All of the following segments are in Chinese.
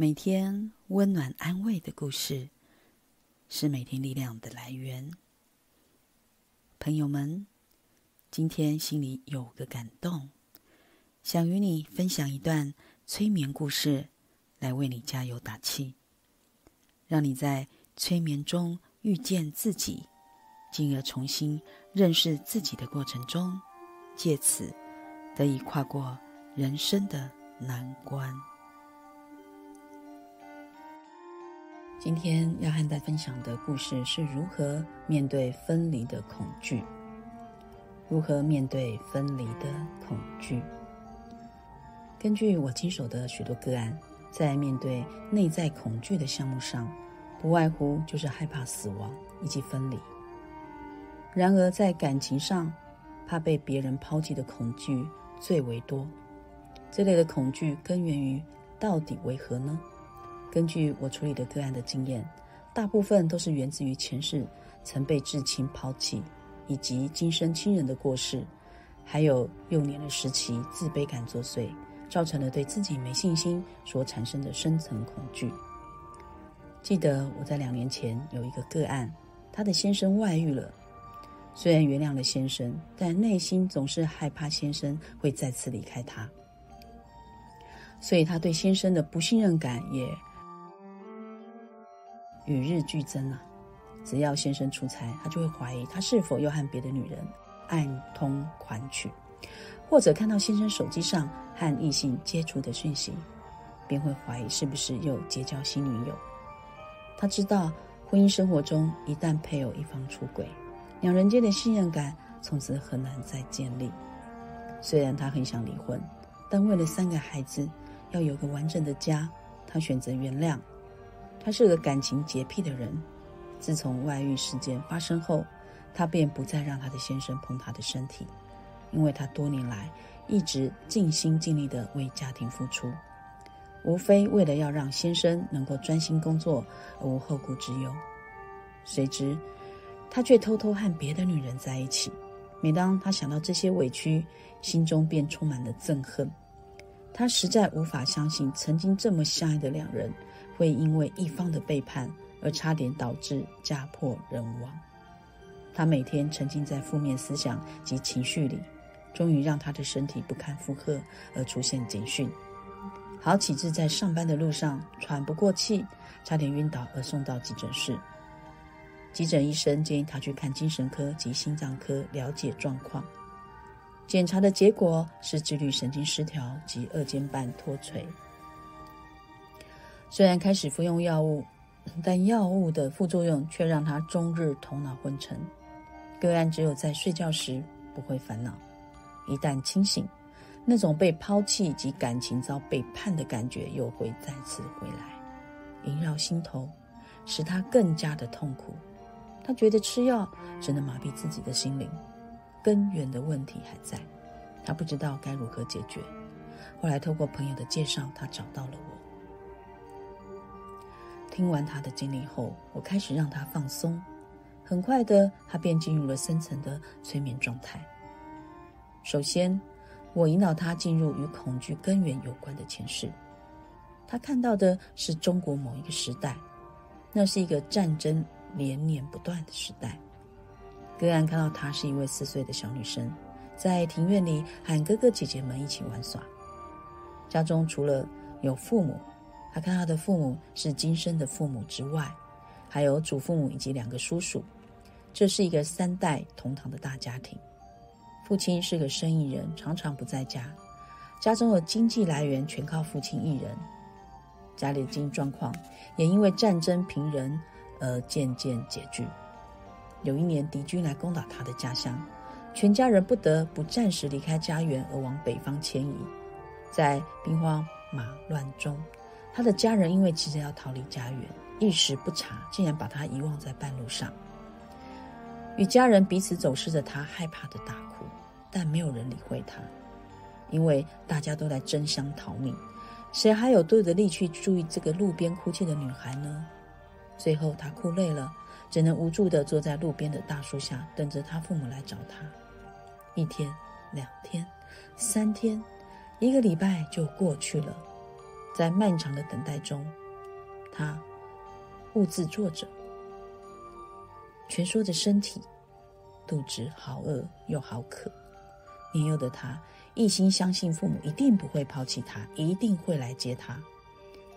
每天温暖安慰的故事，是每天力量的来源。朋友们，今天心里有个感动，想与你分享一段催眠故事，来为你加油打气，让你在催眠中遇见自己，进而重新认识自己的过程中，借此得以跨过人生的难关。今天要和大家分享的故事是如何面对分离的恐惧。如何面对分离的恐惧？根据我经手的许多个案，在面对内在恐惧的项目上，不外乎就是害怕死亡以及分离。然而，在感情上，怕被别人抛弃的恐惧最为多。这类的恐惧根源于到底为何呢？根据我处理的个案的经验，大部分都是源自于前世曾被至亲抛弃，以及今生亲人的过世，还有幼年的时期自卑感作祟，造成了对自己没信心所产生的深层恐惧。记得我在两年前有一个个案，她的先生外遇了，虽然原谅了先生，但内心总是害怕先生会再次离开她，所以她对先生的不信任感也。与日俱增啊！只要先生出差，他就会怀疑他是否又和别的女人暗通款曲，或者看到先生手机上和异性接触的讯息，便会怀疑是不是又结交新女友。他知道，婚姻生活中一旦配偶一方出轨，两人间的信任感从此很难再建立。虽然他很想离婚，但为了三个孩子要有个完整的家，他选择原谅。他是个感情洁癖的人，自从外遇事件发生后，他便不再让他的先生碰他的身体，因为他多年来一直尽心尽力的为家庭付出，无非为了要让先生能够专心工作而无后顾之忧。谁知他却偷偷和别的女人在一起。每当他想到这些委屈，心中便充满了憎恨。他实在无法相信，曾经这么相爱的两人。会因为一方的背叛而差点导致家破人亡。他每天沉浸在负面思想及情绪里，终于让他的身体不堪负荷而出现警讯。好几次在上班的路上喘不过气，差点晕倒而送到急诊室。急诊医生建议他去看精神科及心脏科了解状况。检查的结果是自律神经失调及二尖瓣脱垂。虽然开始服用药物，但药物的副作用却让他终日头脑昏沉。个案只有在睡觉时不会烦恼，一旦清醒，那种被抛弃及感情遭背叛的感觉又会再次回来，萦绕心头，使他更加的痛苦。他觉得吃药只能麻痹自己的心灵，根源的问题还在，他不知道该如何解决。后来透过朋友的介绍，他找到了我。听完他的经历后，我开始让他放松。很快的，他便进入了深层的催眠状态。首先，我引导他进入与恐惧根源有关的前世。他看到的是中国某一个时代，那是一个战争连年不断的时代。个案看到她是一位四岁的小女生，在庭院里喊哥哥姐姐们一起玩耍。家中除了有父母。他看他的父母是今生的父母之外，还有祖父母以及两个叔叔，这是一个三代同堂的大家庭。父亲是个生意人，常常不在家，家中的经济来源全靠父亲一人。家里的经济状况也因为战争贫人而渐渐拮据。有一年敌军来攻打他的家乡，全家人不得不暂时离开家园而往北方迁移，在兵荒马乱中。他的家人因为急着要逃离家园，一时不察，竟然把他遗忘在半路上。与家人彼此走失的他，害怕的大哭，但没有人理会他，因为大家都在争相逃命，谁还有多余的力去注意这个路边哭泣的女孩呢？最后他哭累了，只能无助的坐在路边的大树下，等着他父母来找他。一天、两天、三天，一个礼拜就过去了。在漫长的等待中，他兀自坐着，蜷缩着身体，肚子好饿又好渴。年幼的他一心相信父母一定不会抛弃他，一定会来接他。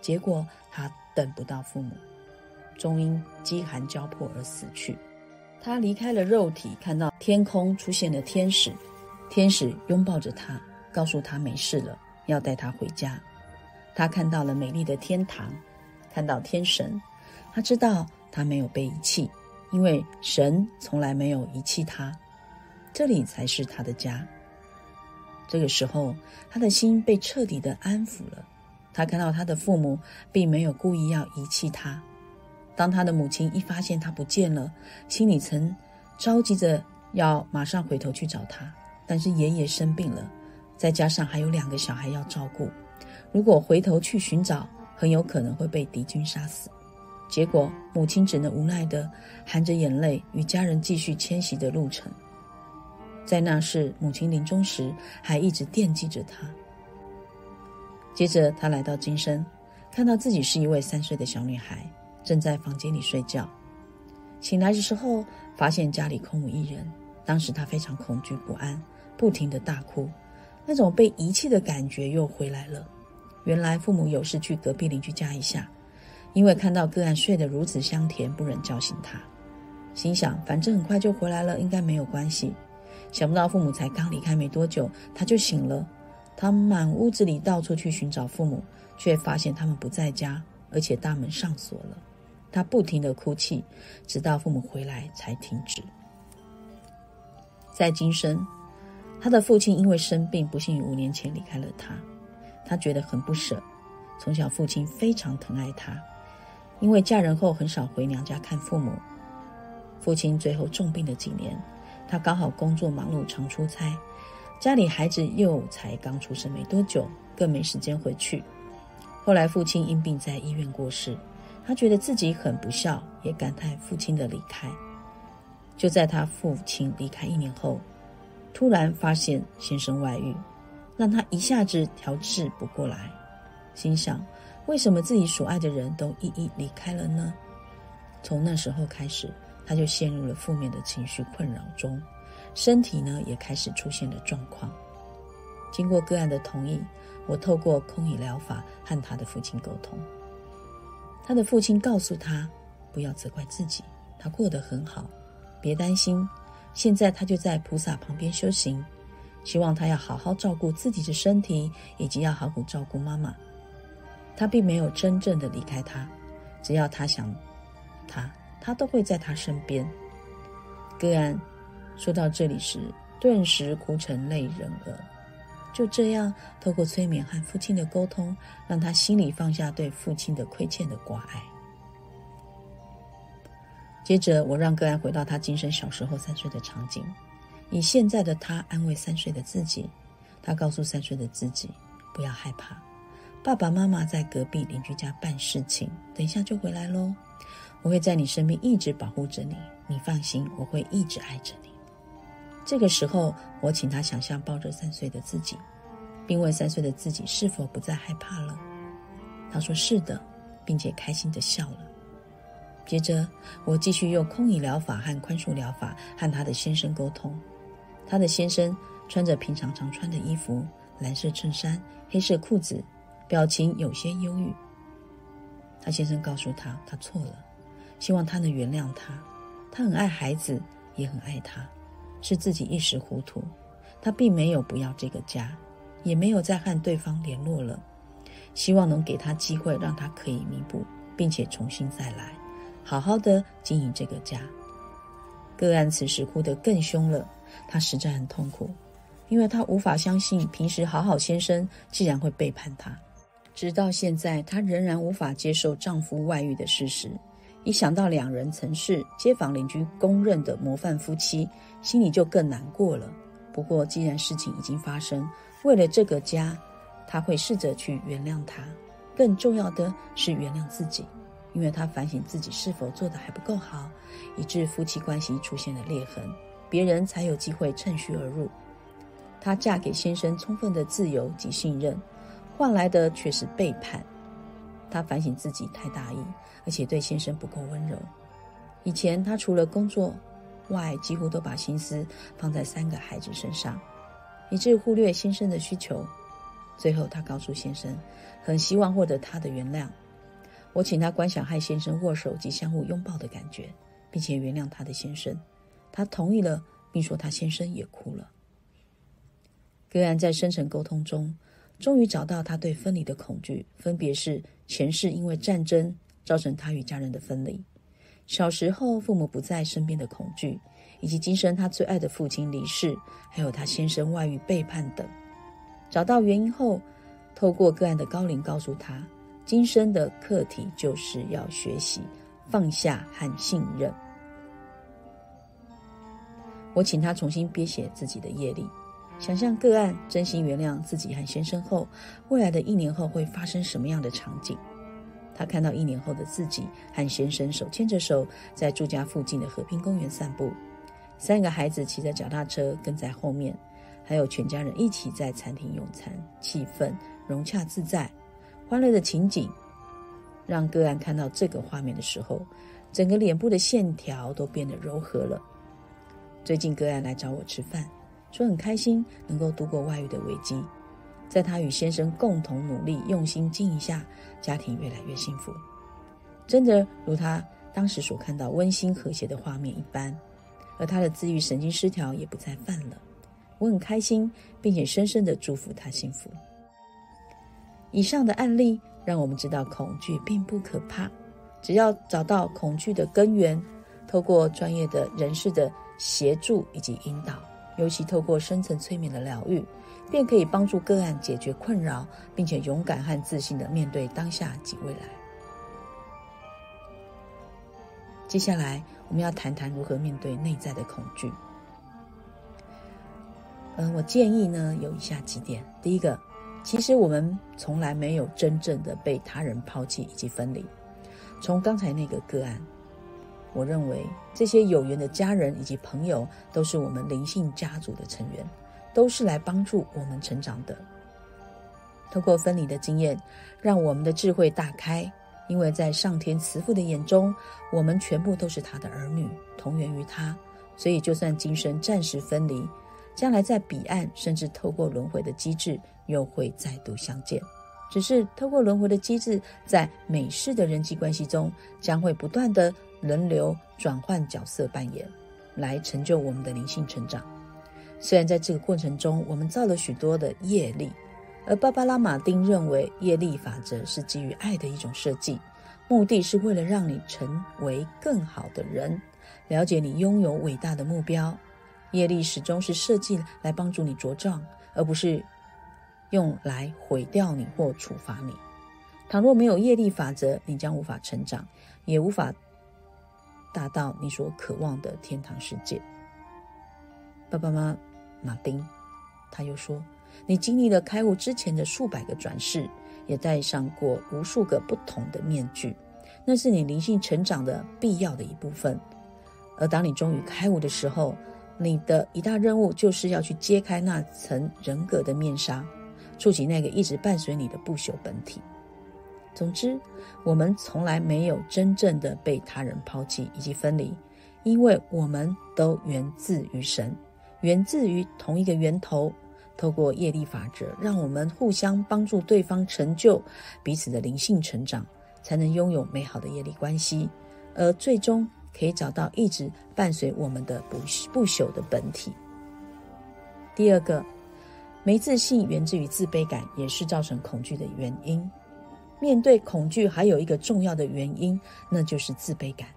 结果他等不到父母，终因饥寒交迫而死去。他离开了肉体，看到天空出现了天使，天使拥抱着他，告诉他没事了，要带他回家。他看到了美丽的天堂，看到天神，他知道他没有被遗弃，因为神从来没有遗弃他，这里才是他的家。这个时候，他的心被彻底的安抚了。他看到他的父母并没有故意要遗弃他。当他的母亲一发现他不见了，心里曾着急着要马上回头去找他，但是爷爷生病了，再加上还有两个小孩要照顾，如果回头去寻找，很有可能会被敌军杀死。结果母亲只能无奈的含着眼泪与家人继续迁徙的路程。在那时，母亲临终时还一直惦记着他。接着，他来到金生，看到自己是一位三岁的小女孩。正在房间里睡觉，醒来的时候发现家里空无一人。当时他非常恐惧不安，不停的大哭，那种被遗弃的感觉又回来了。原来父母有事去隔壁邻居家一下，因为看到个案睡得如此香甜，不忍叫醒他，心想反正很快就回来了，应该没有关系。想不到父母才刚离开没多久，他就醒了。他满屋子里到处去寻找父母，却发现他们不在家，而且大门上锁了。他不停的哭泣，直到父母回来才停止。在今生，他的父亲因为生病，不幸于五年前离开了他。他觉得很不舍。从小父亲非常疼爱他，因为嫁人后很少回娘家看父母。父亲最后重病的几年，他刚好工作忙碌，常出差，家里孩子又才刚出生没多久，更没时间回去。后来父亲因病在医院过世。他觉得自己很不孝，也感叹父亲的离开。就在他父亲离开一年后，突然发现先生外遇，让他一下子调制不过来，心想：为什么自己所爱的人都一一离开了呢？从那时候开始，他就陷入了负面的情绪困扰中，身体呢也开始出现了状况。经过个案的同意，我透过空椅疗法和他的父亲沟通。他的父亲告诉他：“不要责怪自己，他过得很好，别担心。现在他就在菩萨旁边修行，希望他要好好照顾自己的身体，以及要好好照顾妈妈。他并没有真正的离开他，只要他想他，他都会在他身边。”个案说到这里时，顿时哭成泪人了。就这样，透过催眠和父亲的沟通，让他心里放下对父亲的亏欠的挂碍。接着，我让个案回到他今生小时候三岁的场景，以现在的他安慰三岁的自己。他告诉三岁的自己：“不要害怕，爸爸妈妈在隔壁邻居家办事情，等一下就回来喽。我会在你身边一直保护着你，你放心，我会一直爱着你。”这个时候，我请他想象抱着三岁的自己，并问三岁的自己是否不再害怕了。他说是的，并且开心的笑了。接着，我继续用空椅疗法和宽恕疗法和他的先生沟通。他的先生穿着平常常穿的衣服，蓝色衬衫、黑色裤子，表情有些忧郁。他先生告诉他，他错了，希望他能原谅他。他很爱孩子，也很爱他。是自己一时糊涂，他并没有不要这个家，也没有再和对方联络了。希望能给他机会，让他可以弥补，并且重新再来，好好的经营这个家。个案此时哭得更凶了，他实在很痛苦，因为他无法相信平时好好先生竟然会背叛他。直到现在，她仍然无法接受丈夫外遇的事实。一想到两人曾是街坊邻居公认的模范夫妻，心里就更难过了。不过，既然事情已经发生，为了这个家，她会试着去原谅他。更重要的是原谅自己，因为他反省自己是否做得还不够好，以致夫妻关系出现了裂痕，别人才有机会趁虚而入。她嫁给先生充分的自由及信任，换来的却是背叛。她反省自己太大意，而且对先生不够温柔。以前她除了工作外，几乎都把心思放在三个孩子身上，以致忽略先生的需求。最后，她告诉先生，很希望获得他的原谅。我请他观想和先生握手及相互拥抱的感觉，并且原谅他的先生。他同意了，并说他先生也哭了。个案在深层沟通中，终于找到他对分离的恐惧，分别是前世因为战争造成他与家人的分离，小时候父母不在身边的恐惧，以及今生他最爱的父亲离世，还有他先生外遇背叛等。找到原因后，透过个案的高龄告诉他，今生的课题就是要学习放下和信任。我请他重新编写自己的业力，想象个案真心原谅自己和先生后，未来的一年后会发生什么样的场景？他看到一年后的自己和先生手牵着手，在住家附近的和平公园散步，三个孩子骑着脚踏车跟在后面。还有全家人一起在餐厅用餐，气氛融洽自在，欢乐的情景，让个案看到这个画面的时候，整个脸部的线条都变得柔和了。最近个案来找我吃饭，说很开心能够度过外遇的危机，在他与先生共同努力、用心经营下，家庭越来越幸福，真的如他当时所看到温馨和谐的画面一般，而他的自愈神经失调也不再犯了。我很开心，并且深深的祝福他幸福。以上的案例让我们知道，恐惧并不可怕，只要找到恐惧的根源，透过专业的人士的协助以及引导，尤其透过深层催眠的疗愈，便可以帮助个案解决困扰，并且勇敢和自信的面对当下及未来。接下来，我们要谈谈如何面对内在的恐惧。嗯，我建议呢有以下几点。第一个，其实我们从来没有真正的被他人抛弃以及分离。从刚才那个个案，我认为这些有缘的家人以及朋友都是我们灵性家族的成员，都是来帮助我们成长的。透过分离的经验，让我们的智慧大开，因为在上天慈父的眼中，我们全部都是他的儿女，同源于他，所以就算今生暂时分离。将来在彼岸，甚至透过轮回的机制，又会再度相见。只是透过轮回的机制，在每世的人际关系中，将会不断的轮流转换角色扮演，来成就我们的灵性成长。虽然在这个过程中，我们造了许多的业力，而芭芭拉·马丁认为，业力法则是基于爱的一种设计，目的是为了让你成为更好的人，了解你拥有伟大的目标。业力始终是设计来帮助你茁壮，而不是用来毁掉你或处罚你。倘若没有业力法则，你将无法成长，也无法达到你所渴望的天堂世界。爸爸妈妈，马丁，他又说：“你经历了开悟之前的数百个转世，也戴上过无数个不同的面具，那是你灵性成长的必要的一部分。而当你终于开悟的时候，你的一大任务就是要去揭开那层人格的面纱，触及那个一直伴随你的不朽本体。总之，我们从来没有真正的被他人抛弃以及分离，因为我们都源自于神，源自于同一个源头。透过业力法则，让我们互相帮助对方成就彼此的灵性成长，才能拥有美好的业力关系，而最终。可以找到一直伴随我们的不不朽的本体。第二个，没自信源自于自卑感，也是造成恐惧的原因。面对恐惧，还有一个重要的原因，那就是自卑感。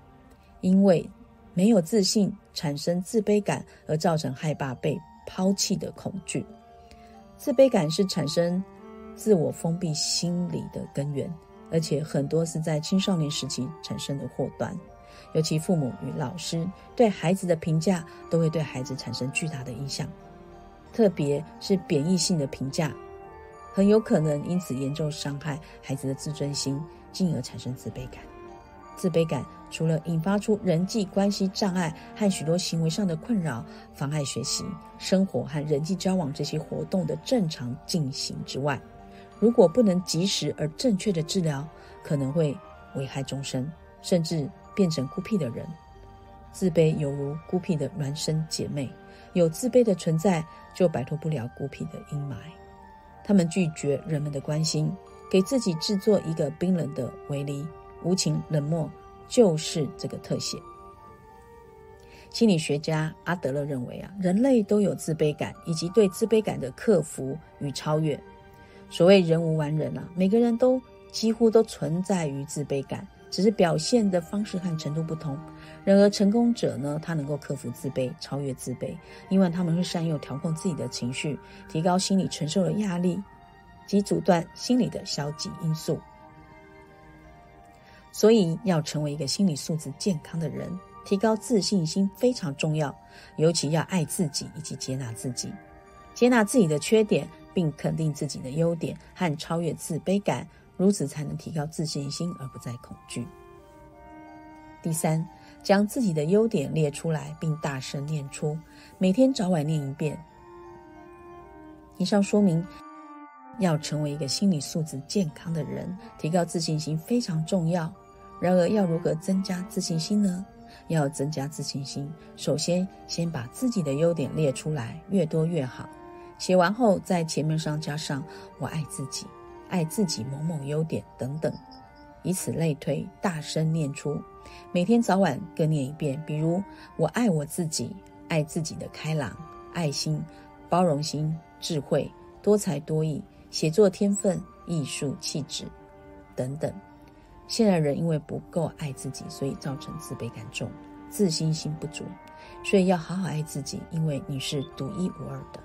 因为没有自信，产生自卑感，而造成害怕被抛弃的恐惧。自卑感是产生自我封闭心理的根源，而且很多是在青少年时期产生的祸端。尤其父母与老师对孩子的评价，都会对孩子产生巨大的影响，特别是贬义性的评价，很有可能因此严重伤害孩子的自尊心，进而产生自卑感。自卑感除了引发出人际关系障碍和许多行为上的困扰，妨碍学习、生活和人际交往这些活动的正常进行之外，如果不能及时而正确的治疗，可能会危害终身，甚至变成孤僻的人。自卑犹如孤僻的孪生姐妹，有自卑的存在，就摆脱不了孤僻的阴霾。他们拒绝人们的关心，给自己制作一个冰冷的围篱，无情冷漠就是这个特写。心理学家阿德勒认为啊，人类都有自卑感，以及对自卑感的克服与超越。所谓人无完人啊，每个人都几乎都存在于自卑感。只是表现的方式和程度不同。然而，成功者呢，他能够克服自卑，超越自卑，因为他们会善用调控自己的情绪，提高心理承受的压力，及阻断心理的消极因素。所以，要成为一个心理素质健康的人，提高自信心非常重要。尤其要爱自己以及接纳自己，接纳自己的缺点，并肯定自己的优点，和超越自卑感。如此才能提高自信心，而不再恐惧。第三，将自己的优点列出来，并大声念出，每天早晚念一遍。以上说明，要成为一个心理素质健康的人，提高自信心非常重要。然而，要如何增加自信心呢？要增加自信心，首先先把自己的优点列出来，越多越好。写完后，在前面上加上“我爱自己”。爱自己某某优点等等，以此类推，大声念出，每天早晚各念一遍。比如，我爱我自己，爱自己的开朗、爱心、包容心、智慧、多才多艺、写作天分、艺术气质等等。现在人因为不够爱自己，所以造成自卑感重，自信心不足。所以要好好爱自己，因为你是独一无二的。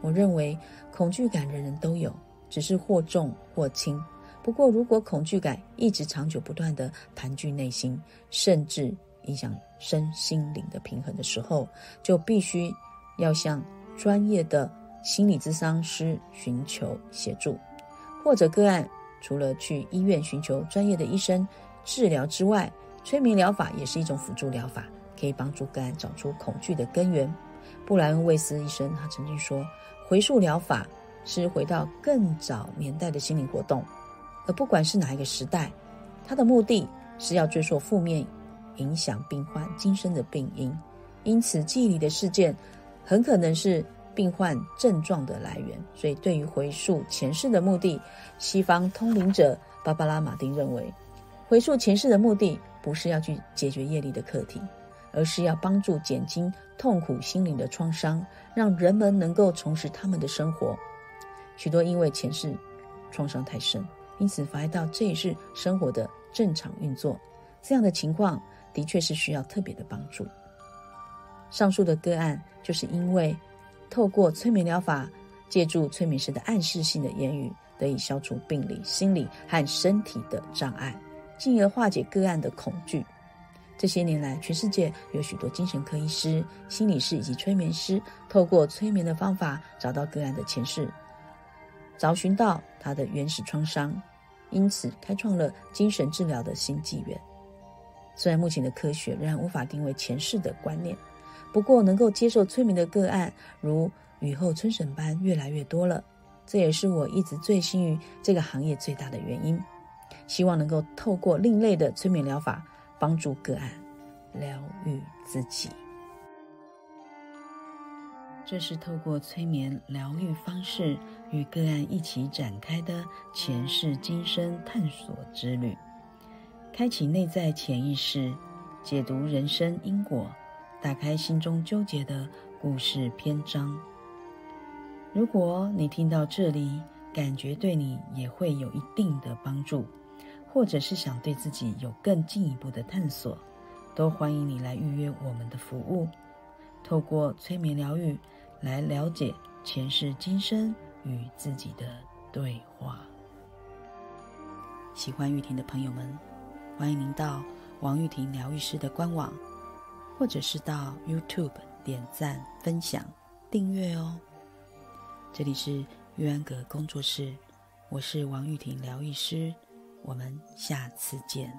我认为恐惧感人人都有。只是或重或轻。不过，如果恐惧感一直长久不断的盘踞内心，甚至影响身心灵的平衡的时候，就必须要向专业的心理咨商师寻求协助，或者个案除了去医院寻求专业的医生治疗之外，催眠疗法也是一种辅助疗法，可以帮助个案找出恐惧的根源。布莱恩·魏斯医生他曾经说：“回溯疗法。”是回到更早年代的心理活动，而不管是哪一个时代，它的目的是要追溯负面影响病患今生的病因，因此记忆里的事件很可能是病患症状的来源。所以，对于回溯前世的目的，西方通灵者芭芭拉·马丁认为，回溯前世的目的不是要去解决业力的课题，而是要帮助减轻痛苦心灵的创伤，让人们能够重拾他们的生活。许多因为前世创伤太深，因此妨碍到这一世生活的正常运作。这样的情况的确是需要特别的帮助。上述的个案就是因为透过催眠疗法，借助催眠师的暗示性的言语，得以消除病理、心理和身体的障碍，进而化解个案的恐惧。这些年来，全世界有许多精神科医师、心理师以及催眠师，透过催眠的方法，找到个案的前世。找寻到他的原始创伤，因此开创了精神治疗的新纪元。虽然目前的科学仍然无法定位前世的观念，不过能够接受催眠的个案如雨后春笋般越来越多了。这也是我一直醉心于这个行业最大的原因。希望能够透过另类的催眠疗法，帮助个案疗愈自己。这是透过催眠疗愈方式与个案一起展开的前世今生探索之旅，开启内在潜意识，解读人生因果，打开心中纠结的故事篇章。如果你听到这里，感觉对你也会有一定的帮助，或者是想对自己有更进一步的探索，都欢迎你来预约我们的服务。透过催眠疗愈。来了解前世今生与自己的对话。喜欢玉婷的朋友们，欢迎您到王玉婷疗愈师的官网，或者是到 YouTube 点赞、分享、订阅哦。这里是玉安阁工作室，我是王玉婷疗愈师，我们下次见。